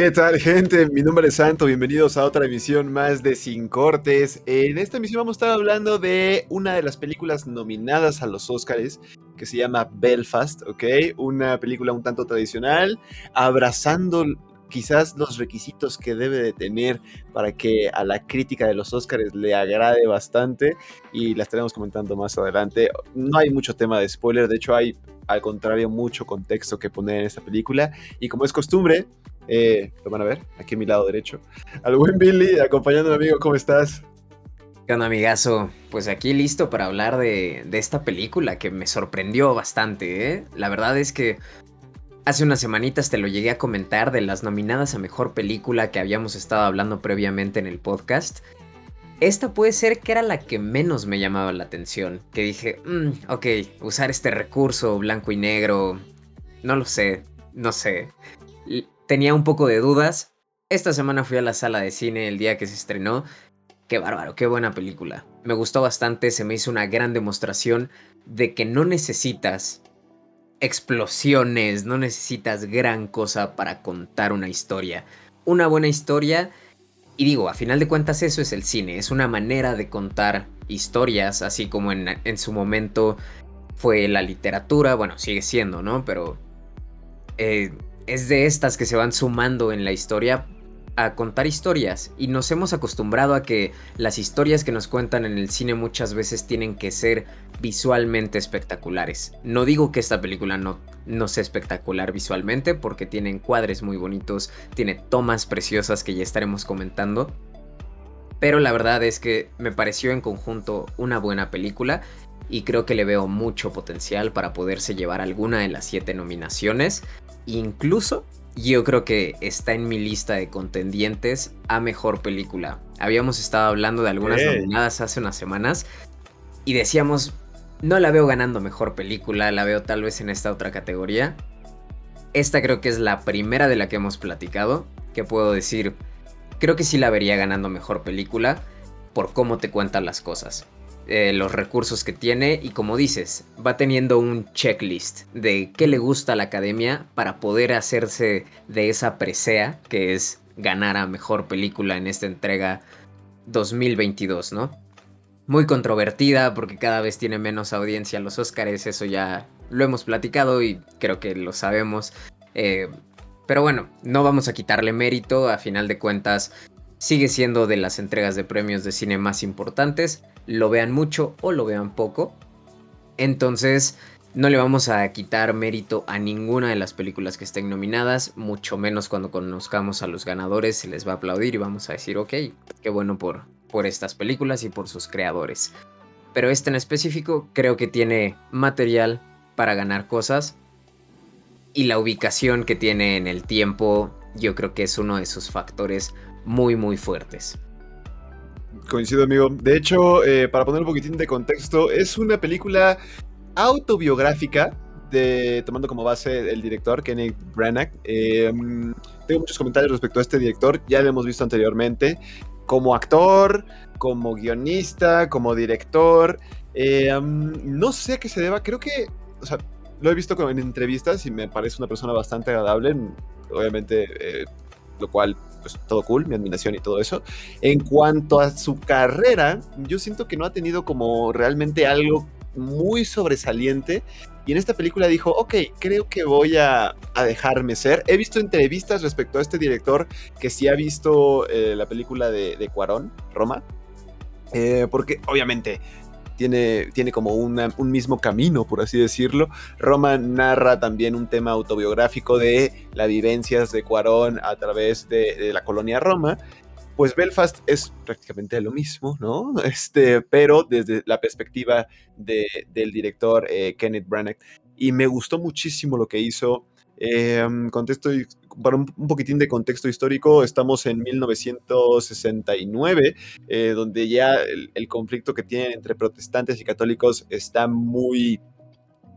¿Qué tal, gente? Mi nombre es Santo. Bienvenidos a otra emisión más de Sin Cortes. En esta emisión vamos a estar hablando de una de las películas nominadas a los Oscars que se llama Belfast, ¿ok? Una película un tanto tradicional, abrazando quizás los requisitos que debe de tener para que a la crítica de los Oscars le agrade bastante y la estaremos comentando más adelante. No hay mucho tema de spoiler, de hecho hay al contrario mucho contexto que poner en esta película y como es costumbre, eh, lo van a ver aquí a mi lado derecho, al buen Billy acompañando amigo, ¿cómo estás? ¿Qué onda, amigazo? Pues aquí listo para hablar de, de esta película que me sorprendió bastante, ¿eh? La verdad es que Hace unas semanitas te lo llegué a comentar de las nominadas a mejor película que habíamos estado hablando previamente en el podcast. Esta puede ser que era la que menos me llamaba la atención. Que dije, mm, ok, usar este recurso blanco y negro. No lo sé, no sé. Tenía un poco de dudas. Esta semana fui a la sala de cine el día que se estrenó. Qué bárbaro, qué buena película. Me gustó bastante, se me hizo una gran demostración de que no necesitas explosiones, no necesitas gran cosa para contar una historia. Una buena historia, y digo, a final de cuentas eso es el cine, es una manera de contar historias, así como en, en su momento fue la literatura, bueno, sigue siendo, ¿no? Pero eh, es de estas que se van sumando en la historia a contar historias y nos hemos acostumbrado a que las historias que nos cuentan en el cine muchas veces tienen que ser visualmente espectaculares. No digo que esta película no, no sea espectacular visualmente porque tiene encuadres muy bonitos, tiene tomas preciosas que ya estaremos comentando. Pero la verdad es que me pareció en conjunto una buena película y creo que le veo mucho potencial para poderse llevar alguna de las siete nominaciones. Incluso yo creo que está en mi lista de contendientes a mejor película. Habíamos estado hablando de algunas nominadas hace unas semanas y decíamos, no la veo ganando mejor película, la veo tal vez en esta otra categoría. Esta creo que es la primera de la que hemos platicado, que puedo decir, creo que sí la vería ganando mejor película por cómo te cuentan las cosas. Eh, los recursos que tiene y como dices, va teniendo un checklist de qué le gusta a la academia para poder hacerse de esa presea que es ganar a mejor película en esta entrega 2022, ¿no? Muy controvertida porque cada vez tiene menos audiencia los Oscars, eso ya lo hemos platicado y creo que lo sabemos. Eh, pero bueno, no vamos a quitarle mérito, a final de cuentas sigue siendo de las entregas de premios de cine más importantes, lo vean mucho o lo vean poco. Entonces, no le vamos a quitar mérito a ninguna de las películas que estén nominadas, mucho menos cuando conozcamos a los ganadores, se les va a aplaudir y vamos a decir, ok, qué bueno por, por estas películas y por sus creadores. Pero este en específico creo que tiene material para ganar cosas y la ubicación que tiene en el tiempo yo creo que es uno de sus factores muy, muy fuertes. Coincido, amigo. De hecho, eh, para poner un poquitín de contexto, es una película autobiográfica, de, tomando como base el director, Kenneth Branagh. Em, tengo muchos comentarios respecto a este director, ya lo hemos visto anteriormente, como actor, como guionista, como director. Em, no sé a qué se deba, creo que, o sea, lo he visto en entrevistas y me parece una persona bastante agradable. Obviamente, eh, lo cual, pues todo cool, mi admiración y todo eso. En cuanto a su carrera, yo siento que no ha tenido como realmente algo muy sobresaliente. Y en esta película dijo, ok, creo que voy a, dejarme ser. He visto entrevistas respecto a este director que sí ha visto eh, la película de, de Cuarón, Roma. Eh, porque obviamente tiene, como un mismo camino, por así decirlo. Roma narra también un tema autobiográfico de las vivencias de Cuarón a través de, la colonia Roma pues Belfast es prácticamente lo mismo, ¿no? Este, pero desde la perspectiva del director eh, Kenneth Branagh. Y me gustó muchísimo lo que hizo. Eh, contesto, para un, poquitín de contexto histórico, estamos en 1969, eh, donde ya el, conflicto que tienen entre protestantes y católicos está muy,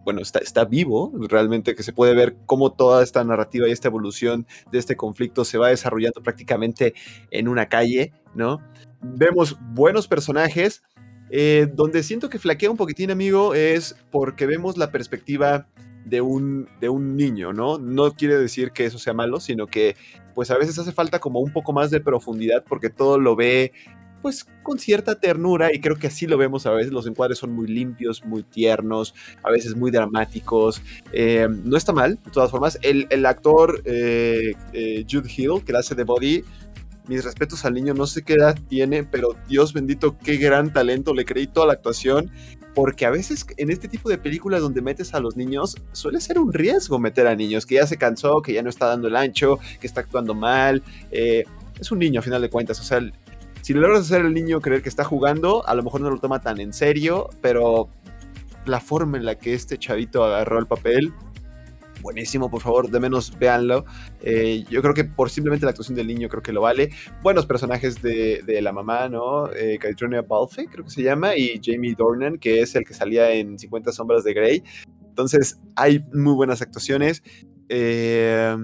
bueno, está, está vivo, realmente que se puede ver cómo toda esta narrativa y esta evolución de este conflicto se va desarrollando prácticamente en una calle, ¿no? Vemos buenos personajes, eh, donde siento que flaquea un poquitín, amigo, es porque vemos la perspectiva de un, de un niño, ¿no? No quiere decir que eso sea malo, sino que pues a veces hace falta como un poco más de profundidad porque todo lo ve pues con cierta ternura y creo que así lo vemos a veces. Los encuadres son muy limpios, muy tiernos, a veces muy dramáticos. Eh, no está mal, de todas formas. El, el actor eh, eh, Jude Hill, que hace de Body, mis respetos al niño, no sé qué edad tiene, pero Dios bendito, qué gran talento, le creí toda la actuación, porque a veces en este tipo de películas donde metes a los niños, suele ser un riesgo meter a niños, que ya se cansó, que ya no está dando el ancho, que está actuando mal. es un niño a final de cuentas, o sea, si logras hacer el niño creer que está jugando, a lo mejor no lo toma tan en serio, pero la forma en la que este chavito agarró el papel, buenísimo, por favor, de menos véanlo. Eh, yo creo que por simplemente la actuación del niño creo que lo vale. Buenos personajes de, la mamá, ¿no? Eh, Balfe, creo que se llama, y Jamie Dornan, que es el que salía en 50 sombras de Grey. Entonces, hay muy buenas actuaciones. Eh,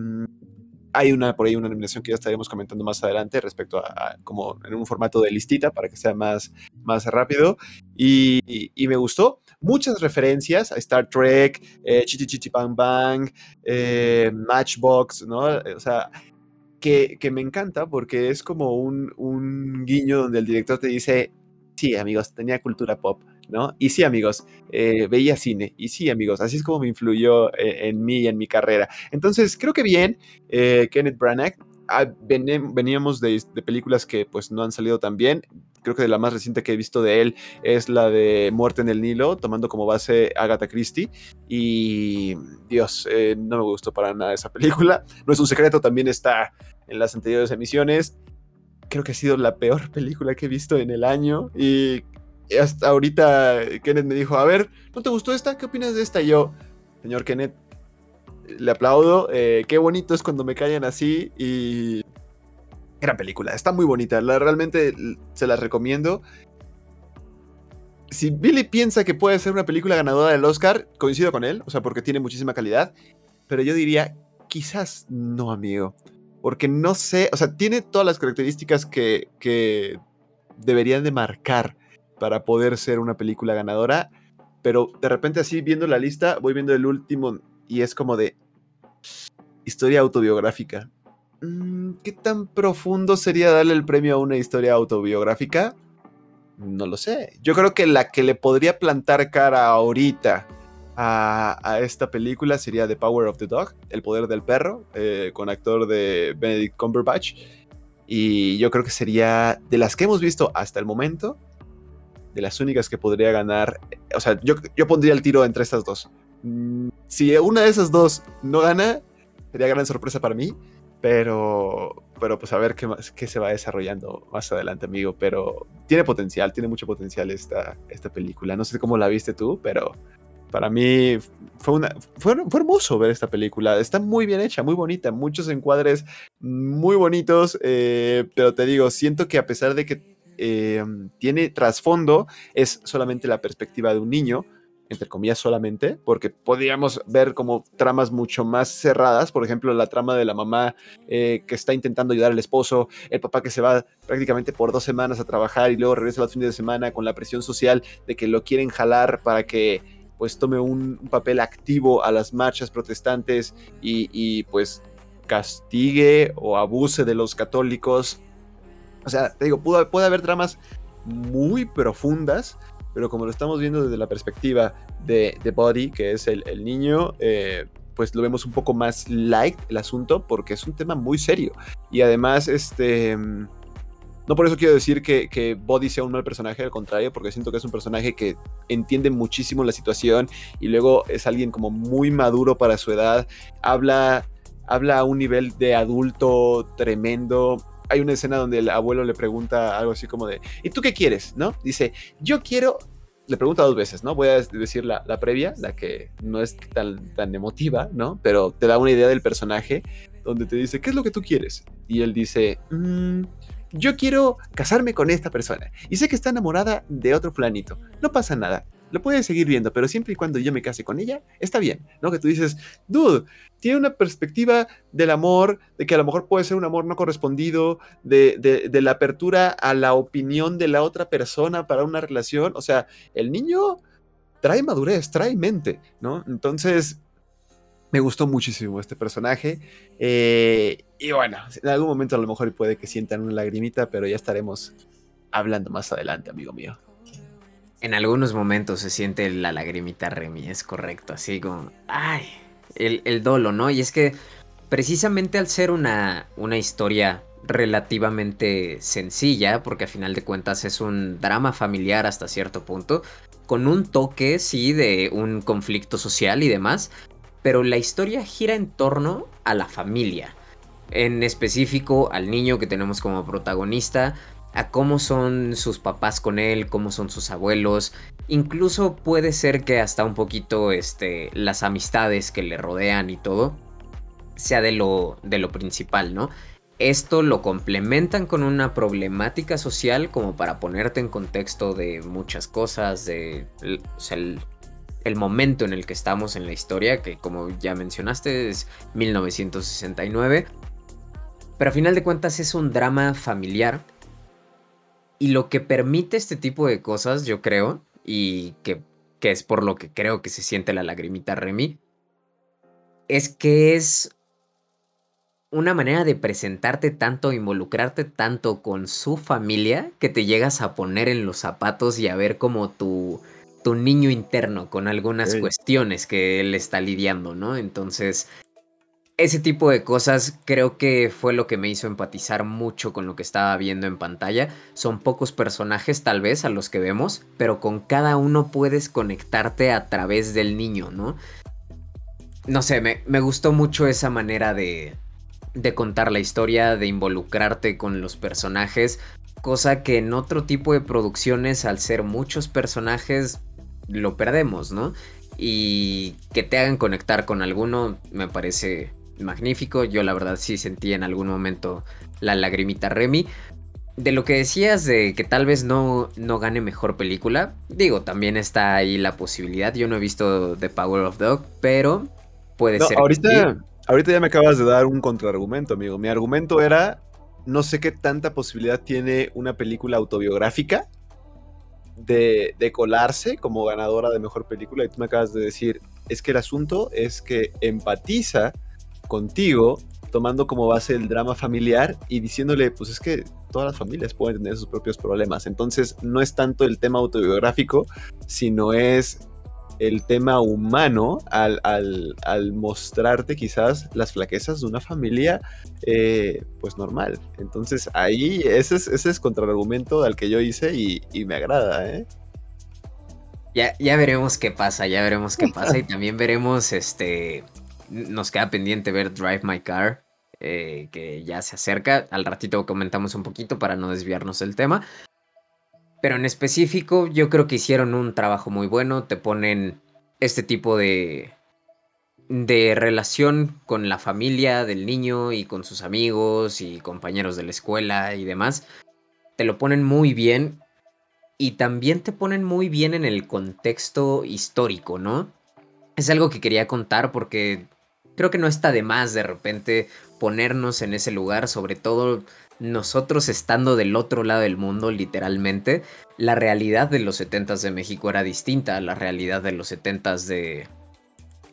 hay una por ahí una animación que ya estaremos comentando más adelante respecto a, como en un formato de listita para que sea más, más rápido. Y, me gustó. Muchas referencias a Star Trek, eh, Chichi Chichi Bang Bang, eh, Matchbox, ¿no? O sea, que, que, me encanta porque es como un, un guiño donde el director te dice, sí, amigos, tenía cultura pop. ¿No? Y sí, amigos, eh, veía cine. Y sí, amigos, así es como me influyó eh, en mí y en mi carrera. Entonces, creo que bien, eh, Kenneth Branagh. Ah, veníamos de, películas que pues no han salido tan bien. Creo que la más reciente que he visto de él es la de Muerte en el Nilo, tomando como base Agatha Christie. Y Dios, no me gustó para nada esa película. No es un secreto, también está en las anteriores emisiones creo que ha sido la peor película que he visto en el año y hasta ahorita Kenneth me dijo, a ver, ¿no te gustó esta? ¿Qué opinas de esta? Y yo, señor Kenneth, le aplaudo. Eh, qué bonito es cuando me callan así y... Gran película, está muy bonita, la, realmente se la recomiendo. Si Billy piensa que puede ser una película ganadora del Oscar, coincido con él, o sea, porque tiene muchísima calidad, pero yo diría, quizás no, amigo, porque no sé, o sea, tiene todas las características que, que deberían de marcar para poder ser una película ganadora. Pero de repente así viendo la lista, voy viendo el último y es como de historia autobiográfica. Mm, ¿Qué tan profundo sería darle el premio a una historia autobiográfica? No lo sé. Yo creo que la que le podría plantar cara ahorita a, esta película sería The Power of the Dog, El Poder del Perro, eh, con actor de Benedict Cumberbatch. Y yo creo que sería de las que hemos visto hasta el momento, de las únicas que podría ganar. O sea, yo, yo pondría el tiro entre estas dos. Mm, si una de esas dos no gana, sería gran sorpresa para mí. Pero, pero pues a ver qué, más, qué se va desarrollando más adelante, amigo. Pero tiene potencial, tiene mucho potencial esta, esta película. No sé cómo la viste tú, pero para mí fue, una, fue, hermoso ver esta película. Está muy bien hecha, muy bonita, muchos encuadres muy bonitos. Eh, pero te digo, siento que a pesar de que eh, tiene trasfondo, es solamente la perspectiva de un niño, entre comillas solamente, porque podríamos ver como tramas mucho más cerradas, por ejemplo, la trama de la mamá eh, que está intentando ayudar al esposo, el papá que se va prácticamente por dos semanas a trabajar y luego regresa los fines de semana con la presión social de que lo quieren jalar para que pues tome un, papel activo a las marchas protestantes y, y pues castigue o abuse de los católicos o sea, te digo, puede, haber tramas muy profundas, pero como lo estamos viendo desde la perspectiva de, de Body, que es el, niño, eh, pues lo vemos un poco más light el asunto, porque es un tema muy serio. Y además, este... No por eso quiero decir que, que, Body sea un mal personaje, al contrario, porque siento que es un personaje que entiende muchísimo la situación y luego es alguien como muy maduro para su edad, habla, habla a un nivel de adulto tremendo, hay una escena donde el abuelo le pregunta algo así como de, ¿y tú qué quieres? ¿No? Dice, yo quiero, le pregunta dos veces, ¿no? Voy a decir la, previa, la que no es tan, tan emotiva, ¿no? Pero te da una idea del personaje, donde te dice, ¿qué es lo que tú quieres? Y él dice, mmm, yo quiero casarme con esta persona. Y sé que está enamorada de otro planito. No pasa nada lo puedes seguir viendo, pero siempre y cuando yo me case con ella, está bien, ¿no? Que tú dices, dude, tiene una perspectiva del amor, de que a lo mejor puede ser un amor no correspondido, de, la apertura a la opinión de la otra persona para una relación. O sea, el niño trae madurez, trae mente, ¿no? Entonces, Me gustó muchísimo este personaje. Eh, y bueno, en algún momento a lo mejor puede que sientan una lagrimita, pero ya estaremos hablando más adelante, amigo mío. En algunos momentos se siente la lagrimita Remy, es correcto, así como, ay, el, el dolo, ¿no? Y es que precisamente al ser una, una historia relativamente sencilla, porque a final de cuentas es un drama familiar hasta cierto punto, con un toque, sí, de un conflicto social y demás, pero la historia gira en torno a la familia, en específico al niño que tenemos como protagonista, a cómo son sus papás con él, cómo son sus abuelos, incluso puede ser que hasta un poquito este, las amistades que le rodean y todo sea de lo, de lo principal, ¿no? Esto lo complementan con una problemática social como para ponerte en contexto de muchas cosas, de el, momento en el que estamos en la historia, que como ya mencionaste es 1969. Pero a final de cuentas es un drama familiar. Y lo que permite este tipo de cosas, yo creo, y que, que es por lo que creo que se siente la lagrimita Remy, es que es una manera de presentarte tanto, involucrarte tanto con su familia, que te llegas a poner en los zapatos y a ver como tu, tu niño interno con algunas cuestiones que él está lidiando, ¿no? Entonces, ese tipo de cosas creo que fue lo que me hizo empatizar mucho con lo que estaba viendo en pantalla. Son pocos personajes tal vez a los que vemos, pero con cada uno puedes conectarte a través del niño, ¿no? No sé, me, me gustó mucho esa manera de, de contar la historia, de involucrarte con los personajes, cosa que en otro tipo de producciones, al ser muchos personajes, lo perdemos, ¿no? Y que te hagan conectar con alguno me parece magnífico. Yo la verdad sí sentí en algún momento la lagrimita Remy. De lo que decías de que tal vez no, no gane mejor película, digo, también está ahí la posibilidad. Yo no he visto The Power of Dog, pero puede ser. Ahorita, Ahorita ya me acabas de dar un contraargumento, amigo. Mi argumento era, no sé qué tanta posibilidad tiene una película autobiográfica de, colarse como ganadora de mejor película. Y tú me acabas de decir, es que el asunto es que empatiza contigo tomando como base el drama familiar y diciéndole, pues es que todas las familias pueden tener sus propios problemas. Entonces no es tanto el tema autobiográfico, sino es el tema humano al, mostrarte quizás las flaquezas de una familia eh, pues normal. Entonces ahí ese es, ese es contraargumento al que yo hice y, me agrada, ¿eh? Ya, ya veremos qué pasa, ya veremos qué pasa y también veremos, este, nos queda pendiente ver Drive My Car, eh, que ya se acerca, al ratito comentamos un poquito para no desviarnos del tema, pero en específico, yo creo que hicieron un trabajo muy bueno. Te ponen este tipo de. de relación con la familia del niño y con sus amigos y compañeros de la escuela y demás. Te lo ponen muy bien. Y también te ponen muy bien en el contexto histórico, ¿no? Es algo que quería contar porque creo que no está de más de repente ponernos en ese lugar, sobre todo nosotros estando del otro lado del mundo, literalmente, la realidad de los 70 de México era distinta a la realidad de los 70 de,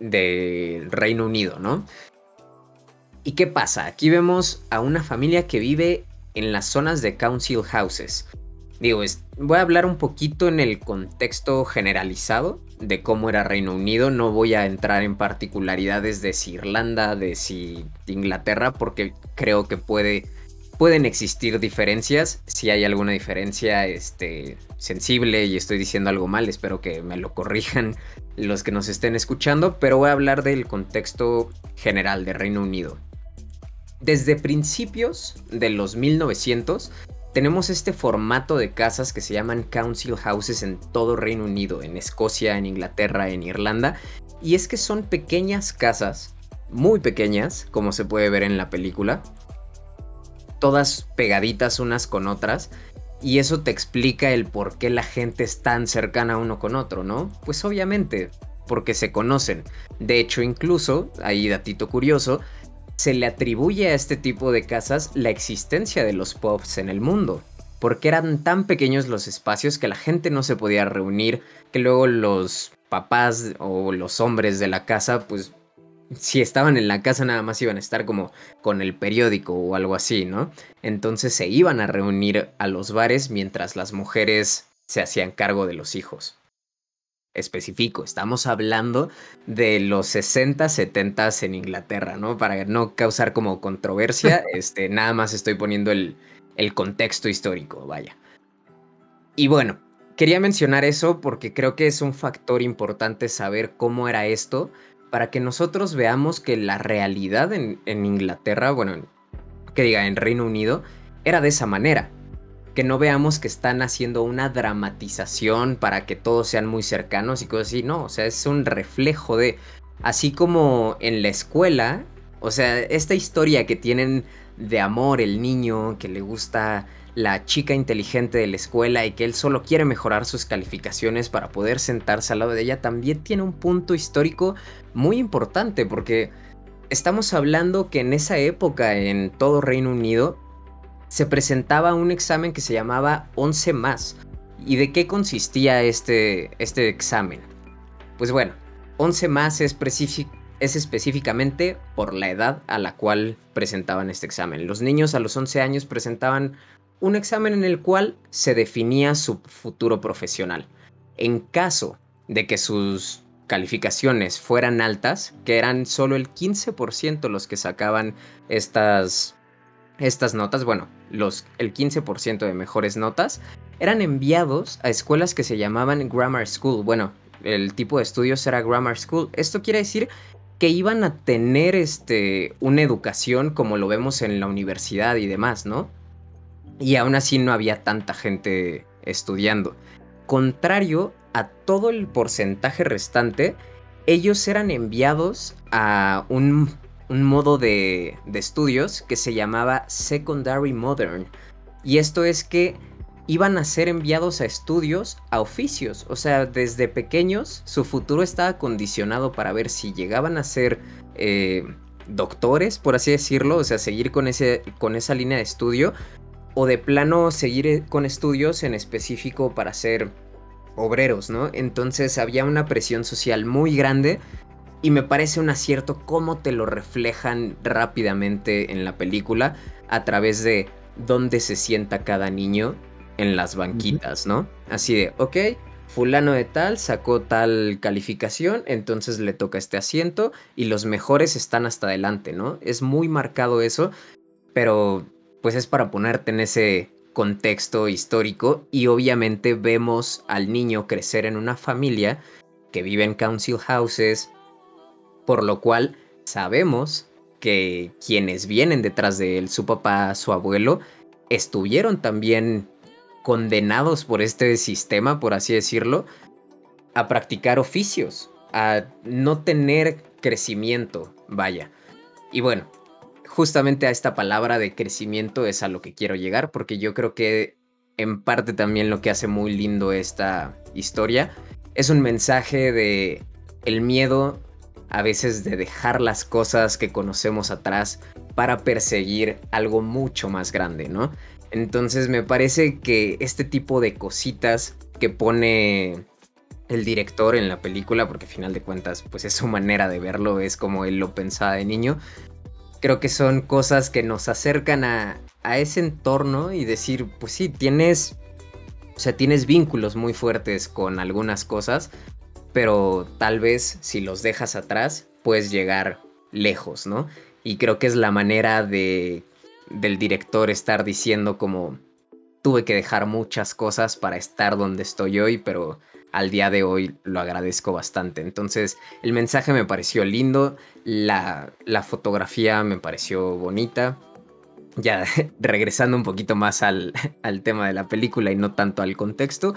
de Reino Unido, ¿no? ¿Y qué pasa? Aquí vemos a una familia que vive en las zonas de council houses. Digo, voy a hablar un poquito en el contexto generalizado de cómo era Reino Unido. No voy a entrar en particularidades de si Irlanda, de si Inglaterra, porque creo que puede pueden existir diferencias. Si hay alguna diferencia este, sensible y estoy diciendo algo mal, espero que me lo corrijan los que nos estén escuchando, pero voy a hablar del contexto general de Reino Unido. Desde principios de los 1900 tenemos este formato de casas que se llaman council houses en todo Reino Unido, en Escocia, en Inglaterra, en Irlanda, y es que son pequeñas casas, muy pequeñas, como se puede ver en la película, todas pegaditas unas con otras. Y eso te explica el por qué la gente es tan cercana uno con otro, ¿no? Pues obviamente, porque se conocen. De hecho, incluso, ahí datito curioso, se le atribuye a este tipo de casas la existencia de los pubs en el mundo. Porque eran tan pequeños los espacios que la gente no se podía reunir, que luego los papás o los hombres de la casa pues si estaban en la casa nada más iban a estar como con el periódico o algo así, ¿no? Entonces se iban a reunir a los bares mientras las mujeres se hacían cargo de los hijos. Específico, estamos hablando de los 60, 70 en Inglaterra, ¿no? Para no causar como controversia, este, nada más estoy poniendo el, el contexto histórico, vaya. Y bueno, quería mencionar eso porque creo que es un factor importante saber cómo era esto para que nosotros veamos que la realidad en, Inglaterra, bueno, que diga en Reino Unido, era de esa manera. Que no veamos que están haciendo una dramatización para que todos sean muy cercanos y cosas así. No, o sea, es un reflejo de. Así como en la escuela, o sea, esta historia que tienen de amor el niño, que le gusta la chica inteligente de la escuela y que él solo quiere mejorar sus calificaciones para poder sentarse al lado de ella, también tiene un punto histórico muy importante porque estamos hablando que en esa época en todo Reino Unido se presentaba un examen que se llamaba 11 más. ¿Y de qué consistía este, este examen? Pues bueno, 11 más es, es específicamente por la edad a la cual presentaban este examen. Los niños a los 11 años presentaban un examen en el cual se definía su futuro profesional. En caso de que sus calificaciones fueran altas, que eran solo el 15% los que sacaban estas, estas notas, bueno, los, el 15% de mejores notas, eran enviados a escuelas que se llamaban Grammar School. Bueno, el tipo de estudios era Grammar School. Esto quiere decir que iban a tener este, una educación como lo vemos en la universidad y demás, ¿no? y aún así no había tanta gente estudiando. Contrario a todo el porcentaje restante, ellos eran enviados a un, modo de, de estudios que se llamaba Secondary Modern. Y esto es que iban a ser enviados a estudios, a oficios. O sea, desde pequeños su futuro estaba condicionado para ver si llegaban a ser eh, doctores, por así decirlo. O sea, seguir con, ese, con esa línea de estudio o de plano seguir eh, con estudios en específico para ser obreros, ¿no? Entonces había una presión social muy grande y me parece un acierto cómo te lo reflejan rápidamente en la película a través de dónde se sienta cada niño en las banquitas, ¿no? Así de, ok, fulano de tal sacó tal calificación, entonces le toca este asiento y los mejores están hasta adelante, ¿no? Es muy marcado eso, pero pues es para ponerte en ese contexto histórico y obviamente vemos al niño crecer en una familia que vive en council houses, por lo cual sabemos que quienes vienen detrás de él, su papá, su abuelo, estuvieron también condenados por este sistema, por así decirlo, a practicar oficios, a no tener crecimiento, vaya. Y bueno, justamente a esta palabra de crecimiento es a lo que quiero llegar, porque yo creo que en parte también lo que hace muy lindo esta historia es un mensaje de el miedo a veces de dejar las cosas que conocemos atrás para perseguir algo mucho más grande, ¿no? Entonces me parece que este tipo de cositas que pone el director en la película, porque al final de cuentas pues es su manera de verlo, es como él lo pensaba de niño, creo que son cosas que nos acercan a, ese entorno y decir, pues sí, tienes, o sea, tienes vínculos muy fuertes con algunas cosas, pero tal vez si los dejas atrás, puedes llegar lejos, ¿no? Y creo que es la manera de, del director estar diciendo como, tuve que dejar muchas cosas para estar donde estoy hoy, pero al día de hoy lo agradezco bastante. Entonces el mensaje me pareció lindo, la, fotografía me pareció bonita. Ya regresando un poquito más al, al tema de la película y no tanto al contexto.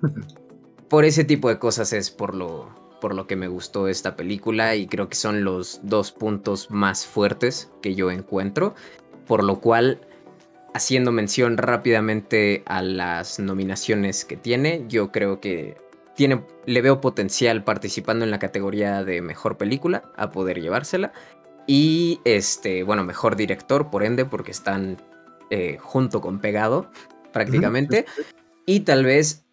Por ese tipo de cosas es por lo, por lo que me gustó esta película y creo que son los dos puntos más fuertes que yo encuentro. Por lo cual haciendo mención rápidamente a las nominaciones que tiene, yo creo que le veo potencial participando en la categoría de mejor película a poder llevársela. Y este, bueno, mejor director, por ende, porque están eh, junto con pegado prácticamente. Y tal vez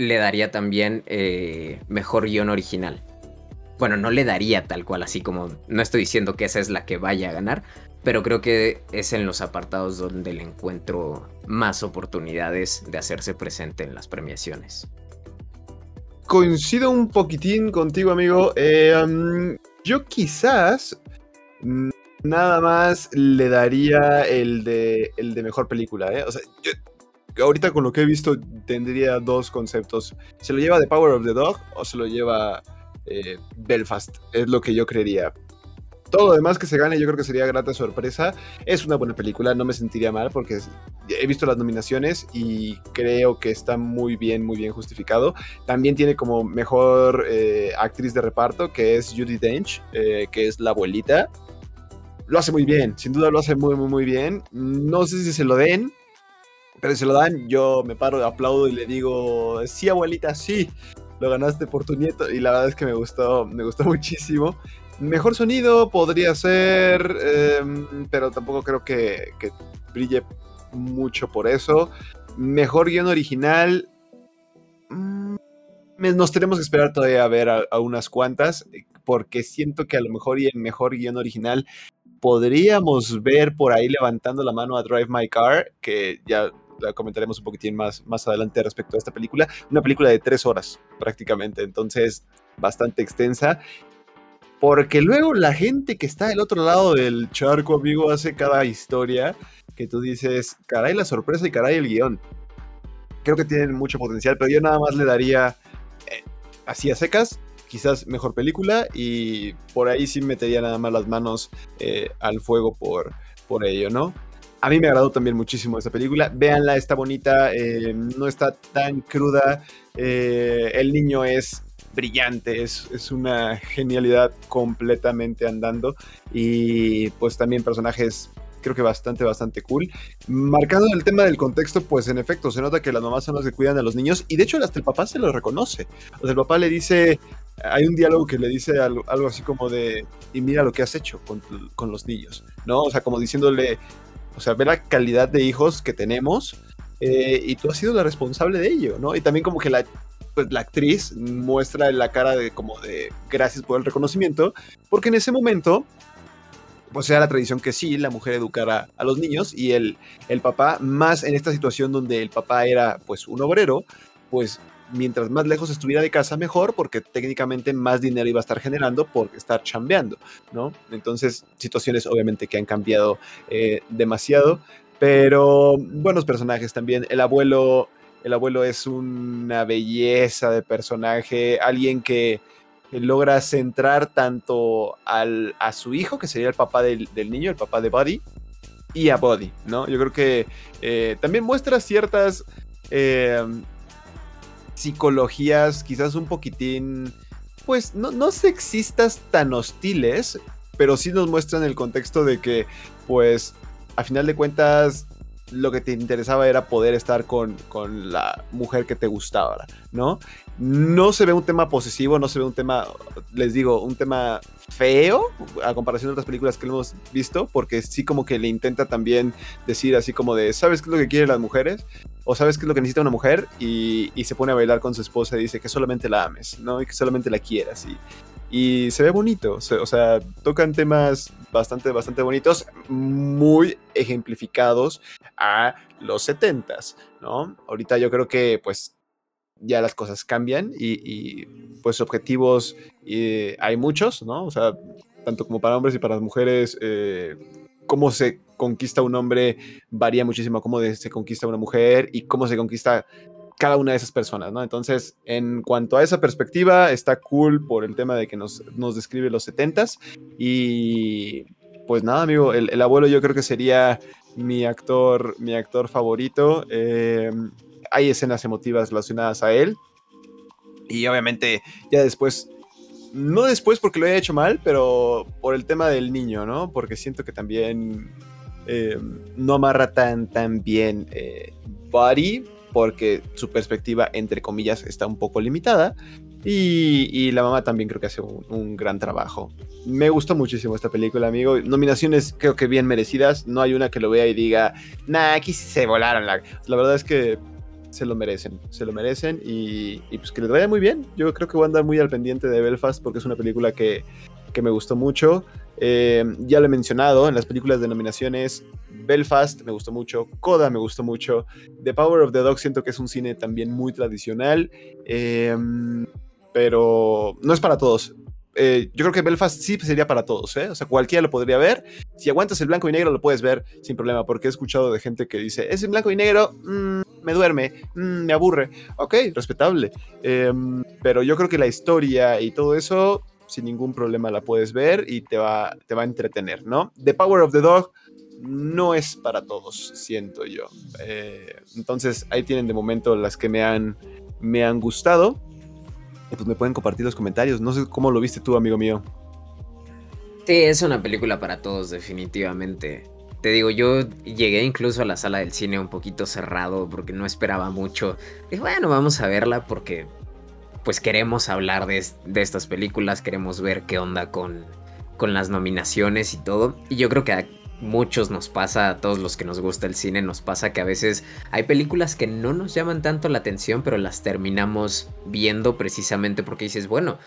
le daría también eh, mejor guion original. bueno, no le daría tal cual, así como no estoy diciendo que esa es la que vaya a ganar, pero creo que es en los apartados donde le encuentro más oportunidades de hacerse presente en las premiaciones. Coincido un poquitín contigo, amigo. Eh, yo quizás nada más le daría el de, el de mejor película. ¿eh? O sea, ahorita con lo que he visto tendría dos conceptos. ¿Se lo lleva The Power of the Dog o se lo lleva eh, Belfast? Es lo que yo creería. Todo lo demás que se gane yo creo que sería grata sorpresa. Es una buena película, no me sentiría mal porque he visto las nominaciones y creo que está muy bien, muy bien justificado. También tiene como mejor eh, actriz de reparto que es Judy Dench, eh, que es la abuelita. Lo hace muy bien, sin duda lo hace muy, muy, muy bien. No sé si se lo den, pero si lo dan, yo me paro, aplaudo y le digo, sí, abuelita, sí, lo ganaste por tu nieto. Y la verdad es que me gustó, me gustó muchísimo. Mejor sonido podría ser, em, pero tampoco creo que, brille mucho por eso. Mejor guion original. Mm, nos tenemos que esperar todavía a ver a, unas cuantas, porque siento que a lo mejor y el mejor guion original podríamos ver por ahí levantando la mano a Drive My Car, que ya la comentaremos un poquitín más, más adelante respecto a esta película. Una película de tres horas prácticamente, entonces bastante extensa porque luego la gente que está del otro lado del charco, amigo, hace cada historia que tú dices, caray la sorpresa y caray el guion. Creo que tienen mucho potencial, pero yo nada más le daría eh, así a secas, quizás mejor película y por ahí sí metería nada más las manos eh, al fuego por, por ello, ¿no? A mí me agradó también muchísimo esa película. Véanla, está bonita, eh, no está tan cruda. el niño es brillante, es, una genialidad completamente andando y pues también personajes creo que bastante, bastante cool. Marcando el tema del contexto, pues en efecto, se nota que las mamás son las que cuidan a los niños y de hecho hasta el papá se lo reconoce. O sea, el papá le dice, hay un diálogo que le dice algo, así como de, y mira lo que has hecho con, los niños, ¿no? O sea, como diciéndole, o sea, ve la calidad de hijos que tenemos. Eh, y tú has sido la responsable de ello, ¿no? Y también como que la pues la actriz muestra la cara de como de gracias por el reconocimiento, porque en ese momento pues era la tradición que sí, la mujer educara a los niños y el, el papá, más en esta situación donde el papá era pues un obrero, pues mientras más lejos estuviera de casa mejor, porque técnicamente más dinero iba a estar generando por estar chambeando, ¿no? Entonces, situaciones obviamente que han cambiado eh, demasiado, pero buenos personajes también. El abuelo el abuelo es una belleza de personaje, alguien que, logra centrar tanto al, a su hijo, que sería el papá del, niño, el papá de Buddy, y a Buddy, ¿no? Yo creo que eh, también muestra ciertas eh, psicologías, quizás un poquitín, pues no, no sexistas tan hostiles, pero sí nos muestran el contexto de que, pues, a final de cuentas, lo que te interesaba era poder estar con, con, la mujer que te gustaba, ¿no? No se ve un tema posesivo, no se ve un tema, les digo, un tema feo a comparación de otras películas que hemos visto, porque sí como que le intenta también decir así como de, ¿sabes qué es lo que quieren las mujeres? O ¿sabes qué es lo que necesita una mujer? Y, se pone a bailar con su esposa y dice que solamente la ames, ¿no? Y que solamente la quieras. Y, y se ve bonito, o sea, tocan temas bastante, bastante bonitos, muy ejemplificados a los 70s, ¿no? Ahorita yo creo que pues ya las cosas cambian y, pues objetivos hay muchos, ¿no? O sea, tanto como para hombres y para las mujeres, eh, cómo se conquista un hombre varía muchísimo, cómo se conquista una mujer y cómo se conquista cada una de esas personas, ¿no? Entonces, en cuanto a esa perspectiva, está cool por el tema de que nos, nos describe los 70s. Y pues nada, amigo, el, abuelo yo creo que sería mi actor, mi actor favorito. Eh, hay escenas emotivas relacionadas a él. Y obviamente, ya después no después porque lo haya hecho mal, pero por el tema del niño, ¿no? Porque siento que también eh, no amarra tan, tan bien eh, Buddy, porque su perspectiva, entre comillas, está un poco limitada. Y, la mamá también creo que hace un, gran trabajo. Me gustó muchísimo esta película, amigo. Nominaciones creo que bien merecidas. No hay una que lo vea y diga, nah, aquí se volaron. La, la verdad es que se lo merecen, se lo merecen y, pues que les vaya muy bien. Yo creo que voy a andar muy al pendiente de Belfast porque es una película que, que me gustó mucho. Eh, ya lo he mencionado en las películas de nominaciones. Belfast me gustó mucho, Coda me gustó mucho, The Power of the Dog siento que es un cine también muy tradicional, eh, pero no es para todos. Eh, yo creo que Belfast sí sería para todos. O sea, cualquiera lo podría ver. Si aguantas el blanco y negro, lo puedes ver sin problema, porque he escuchado de gente que dice, es en blanco y negro, mm, me duerme, mm, me aburre. Ok, respetable. Pero yo creo que la historia y todo eso, sin ningún problema la puedes ver y te va, te va a entretener, ¿no? The Power of the Dog no es para todos, siento yo. Eh, entonces, ahí tienen de momento las que me han, me han gustado pues me pueden compartir los comentarios. No sé cómo lo viste tú, amigo mío. Sí, es una película para todos, definitivamente. Te digo, yo llegué incluso a la sala del cine un poquito cerrado porque no esperaba mucho. Y bueno, vamos a verla porque pues queremos hablar de, estas películas, queremos ver qué onda con, con las nominaciones y todo. Y yo creo que muchos nos pasa, a todos los que nos gusta el cine, nos pasa que a veces hay películas que no nos llaman tanto la atención, pero las terminamos viendo precisamente porque dices, bueno,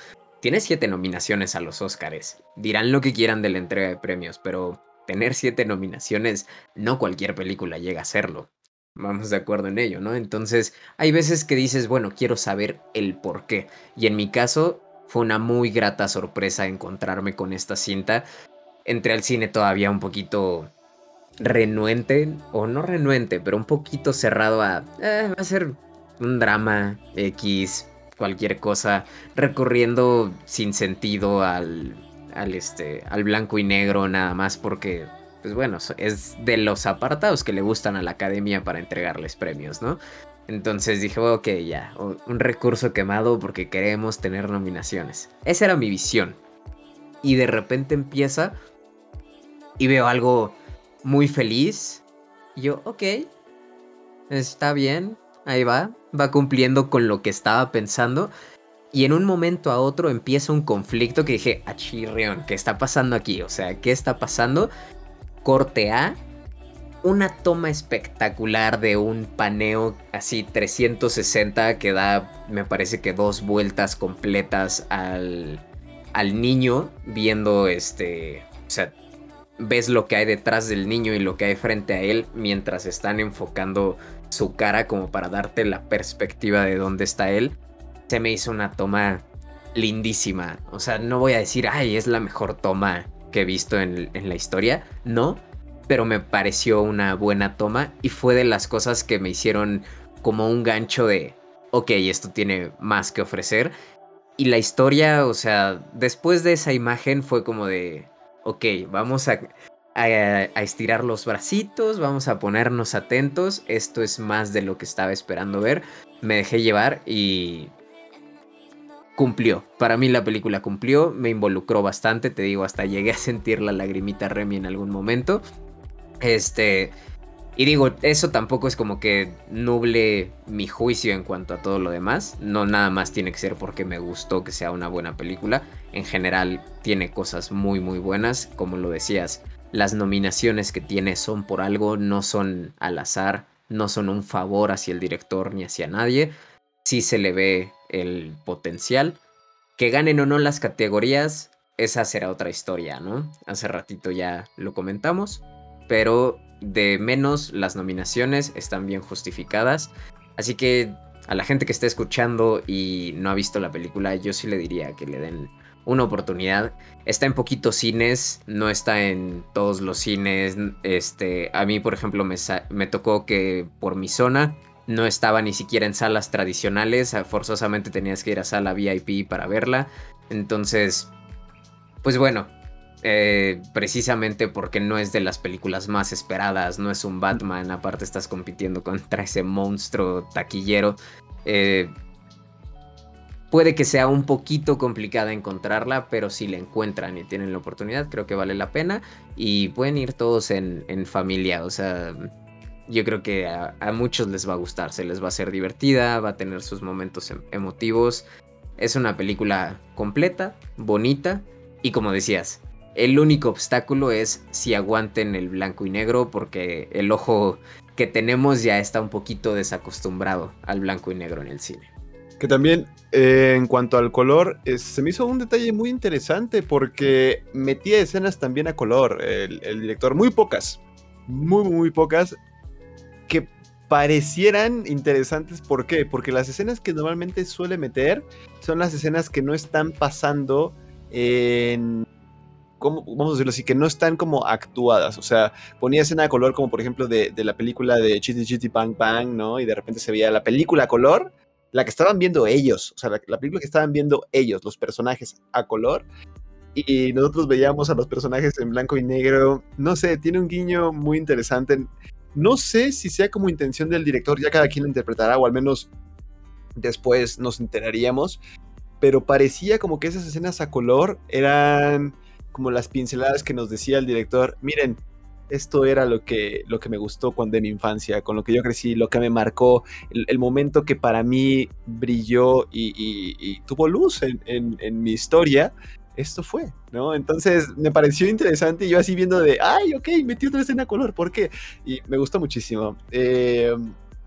tiene siete nominaciones a los Oscars. Dirán lo que quieran de la entrega de premios, pero tener siete nominaciones, no cualquier película llega a serlo. Vamos de acuerdo en ello, ¿no? Entonces, hay veces que dices, bueno, quiero saber el por qué. Y en mi caso, fue una muy grata sorpresa encontrarme con esta cinta entré al cine todavía un poquito renuente, o no renuente, pero un poquito cerrado a, eh, va a ser un drama X, cualquier cosa, recorriendo sin sentido al, al, este, al blanco y negro nada más porque, pues bueno, es de los apartados que le gustan a la academia para entregarles premios, ¿no? Entonces dije, ok, ya, un recurso quemado porque queremos tener nominaciones. Esa era mi visión. Y de repente empieza y veo algo muy feliz. Y yo, ok, está bien, ahí va, va cumpliendo con lo que estaba pensando. Y en un momento a otro empieza un conflicto que dije, achirrión, ¿qué está pasando aquí? O sea, ¿qué está pasando? Corte A, una toma espectacular de un paneo así 360 que da, me parece que dos vueltas completas al, al niño viendo este, o sea, ves lo que hay detrás del niño y lo que hay frente a él mientras están enfocando su cara como para darte la perspectiva de dónde está él. Se me hizo una toma lindísima. O sea, no voy a decir, ay, es la mejor toma que he visto en, la historia. No, pero me pareció una buena toma y fue de las cosas que me hicieron como un gancho de, ok, esto tiene más que ofrecer. Y la historia, o sea, después de esa imagen fue como de, ok, vamos a, estirar los bracitos, vamos a ponernos atentos, esto es más de lo que estaba esperando ver, me dejé llevar y cumplió. Para mí la película cumplió, me involucró bastante, te digo, hasta llegué a sentir la lagrimita Remy en algún momento. Este, y digo, eso tampoco es como que nuble mi juicio en cuanto a todo lo demás. No nada más tiene que ser porque me gustó que sea una buena película. En general tiene cosas muy muy buenas. Como lo decías, las nominaciones que tiene son por algo, no son al azar, no son un favor hacia el director ni hacia nadie. Sí se le ve el potencial. Que ganen o no las categorías, esa será otra historia, ¿no? Hace ratito ya lo comentamos. Pero de menos las nominaciones están bien justificadas. Así que a la gente que está escuchando y no ha visto la película, yo sí le diría que le den una oportunidad. Está en poquitos cines, no está en todos los cines. Este, a mí, por ejemplo, me, me tocó que por mi zona no estaba ni siquiera en salas tradicionales. Forzosamente tenías que ir a sala VIP para verla. Entonces, pues bueno, eh, precisamente porque no es de las películas más esperadas, no es un Batman, aparte estás compitiendo contra ese monstruo taquillero. Eh, puede que sea un poquito complicada encontrarla, pero si la encuentran y tienen la oportunidad, creo que vale la pena. Y pueden ir todos en, familia, o sea, yo creo que a, muchos les va a gustar, se les va a hacer divertida, va a tener sus momentos em, emotivos. Es una película completa, bonita y como decías, El único obstáculo es si aguanten el blanco y negro porque el ojo que tenemos ya está un poquito desacostumbrado al blanco y negro en el cine. Que también, eh, en cuanto al color, se me hizo un detalle muy interesante porque metía escenas también a color el, el director, muy pocas, muy, muy pocas, que parecieran interesantes. ¿Por qué? Porque las escenas que normalmente suele meter son las escenas que no están pasando en vamos a decirlo así, que no están como actuadas. O sea, ponía escena de color como por ejemplo de, la película de Chitty Chitty Bang Bang, ¿no? Y de repente se veía la película a color, la que estaban viendo ellos, o sea, la, película que estaban viendo ellos, los personajes a color. Y, nosotros veíamos a los personajes en blanco y negro. No sé, tiene un guiño muy interesante. No sé si sea como intención del director, ya cada quien lo interpretará, o al menos después nos enteraríamos. Pero parecía como que esas escenas a color eran como las pinceladas que nos decía el director, miren, esto era lo que, lo que me gustó cuando en mi infancia, con lo que yo crecí, lo que me marcó, el, momento que para mí brilló y, tuvo luz en, mi historia, esto fue, ¿no? Entonces me pareció interesante y yo así viendo de, ay, ok, metí otra escena color, ¿por qué? Y me gustó muchísimo. Eh,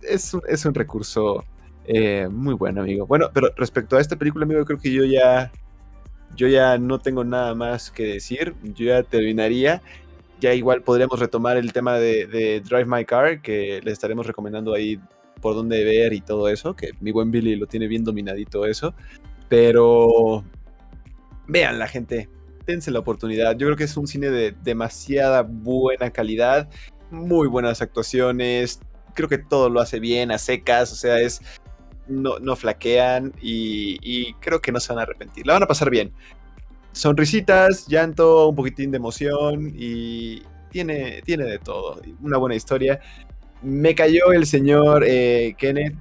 es, un, recurso eh, muy bueno, amigo. Bueno, pero respecto a esta película, amigo, creo que yo ya yo ya no tengo nada más que decir, yo ya terminaría. Ya igual podríamos retomar el tema de, Drive My Car, que le estaremos recomendando ahí por dónde ver y todo eso, que mi buen Billy lo tiene bien dominadito eso. Pero vean la gente, dense la oportunidad. Yo creo que es un cine de demasiada buena calidad, muy buenas actuaciones. Creo que todo lo hace bien, a secas, o sea, es no, flaquean y, creo que no se van a arrepentir. La van a pasar bien. Sonrisitas, llanto, un poquitín de emoción y tiene, tiene de todo. Una buena historia. Me cayó el señor eh, Kenneth.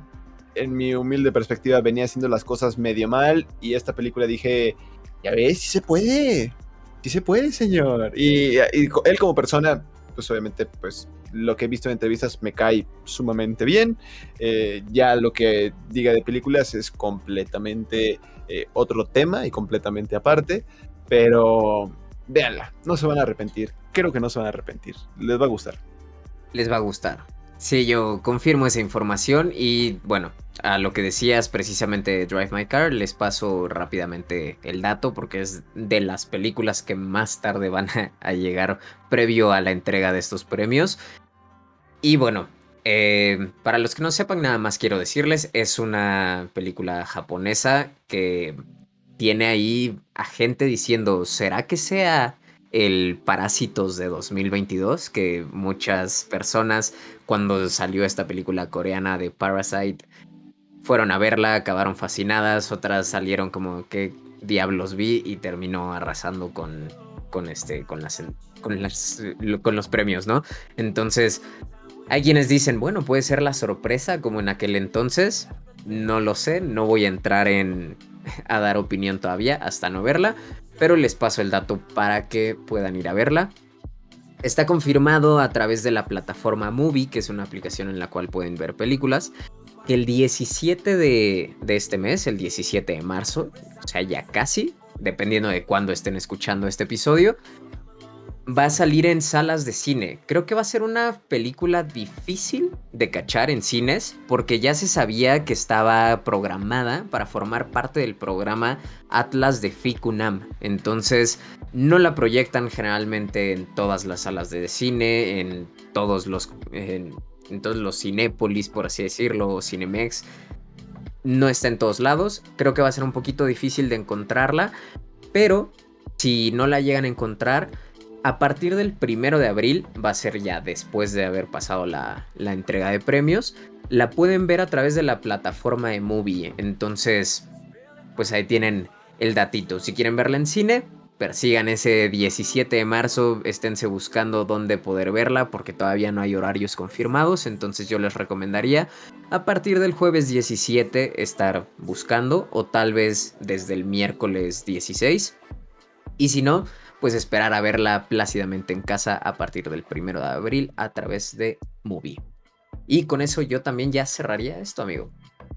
En mi humilde perspectiva venía haciendo las cosas medio mal y esta película dije, ya ves, sí se puede. Sí se puede, señor. Y, él como persona, pues obviamente, pues lo que he visto en entrevistas me cae sumamente bien. Eh, ya lo que diga de películas es completamente eh, otro tema y completamente aparte. Pero véanla, no se van a arrepentir. Creo que no se van a arrepentir. Les va a gustar. Les va a gustar. Sí, yo confirmo esa información y bueno, a lo que decías precisamente Drive My Car, les paso rápidamente el dato porque es de las películas que más tarde van a, llegar previo a la entrega de estos premios. Y bueno, eh, para los que no sepan, nada más quiero decirles, es una película japonesa que tiene ahí a gente diciendo, ¿será que sea el Parásitos de 2022? Que muchas personas, cuando salió esta película coreana de Parasite, fueron a verla, acabaron fascinadas, otras salieron como que diablos vi y terminó arrasando con, con, este, con, las, con, las, con los premios, ¿no? Entonces, hay quienes dicen, bueno, puede ser la sorpresa como en aquel entonces. No lo sé, no voy a entrar en a dar opinión todavía hasta no verla, pero les paso el dato para que puedan ir a verla. Está confirmado a través de la plataforma Movie, que es una aplicación en la cual pueden ver películas, que el 17 de, este mes, el 17 de marzo, o sea, ya casi, dependiendo de cuándo estén escuchando este episodio, va a salir en salas de cine. Creo que va a ser una película difícil de cachar en cines porque ya se sabía que estaba programada para formar parte del programa Atlas de Ficunam. Entonces no la proyectan generalmente en todas las salas de cine, en todos los, en, los Cinépolis, por así decirlo, o Cinemex. No está en todos lados. Creo que va a ser un poquito difícil de encontrarla. Pero si no la llegan a encontrar, a partir del primero de abril, va a ser ya después de haber pasado la, entrega de premios, la pueden ver a través de la plataforma de Movie. Entonces, pues ahí tienen el datito. Si quieren verla en cine, persigan ese 17 de marzo, esténse buscando dónde poder verla porque todavía no hay horarios confirmados, entonces yo les recomendaría a partir del jueves 17 estar buscando o tal vez desde el miércoles 16. Y si no, pues esperar a verla plácidamente en casa a partir del primero de abril a través de Movie. Y con eso yo también ya cerraría esto, amigo.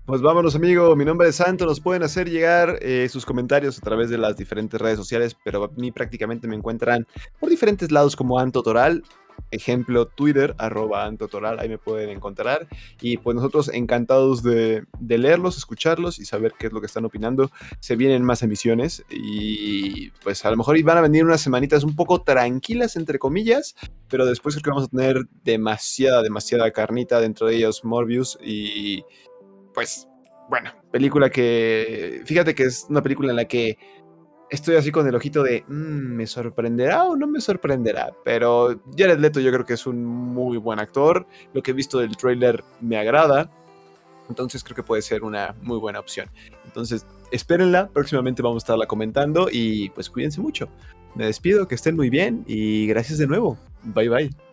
Pues vámonos, amigo. Mi nombre es Santo. Nos pueden hacer llegar eh, sus comentarios a través de las diferentes redes sociales, pero a mí prácticamente me encuentran por diferentes lados como Anto Toral. Ejemplo, Twitter, arroba Antotoral, ahí me pueden encontrar. Y pues nosotros encantados de, leerlos, escucharlos y saber qué es lo que están opinando. Se vienen más emisiones y pues a lo mejor van a venir unas semanitas un poco tranquilas, entre comillas, pero después creo que vamos a tener demasiada, demasiada carnita dentro de ellos, Morbius y pues, bueno, película que, fíjate que es una película en la que estoy así con el ojito de, mm, ¿me sorprenderá o no me sorprenderá? Pero Jared Leto yo creo que es un muy buen actor, lo que he visto del trailer me agrada, entonces creo que puede ser una muy buena opción. Entonces, espérenla, próximamente vamos a estarla comentando y pues cuídense mucho. Me despido, que estén muy bien y gracias de nuevo. Bye bye.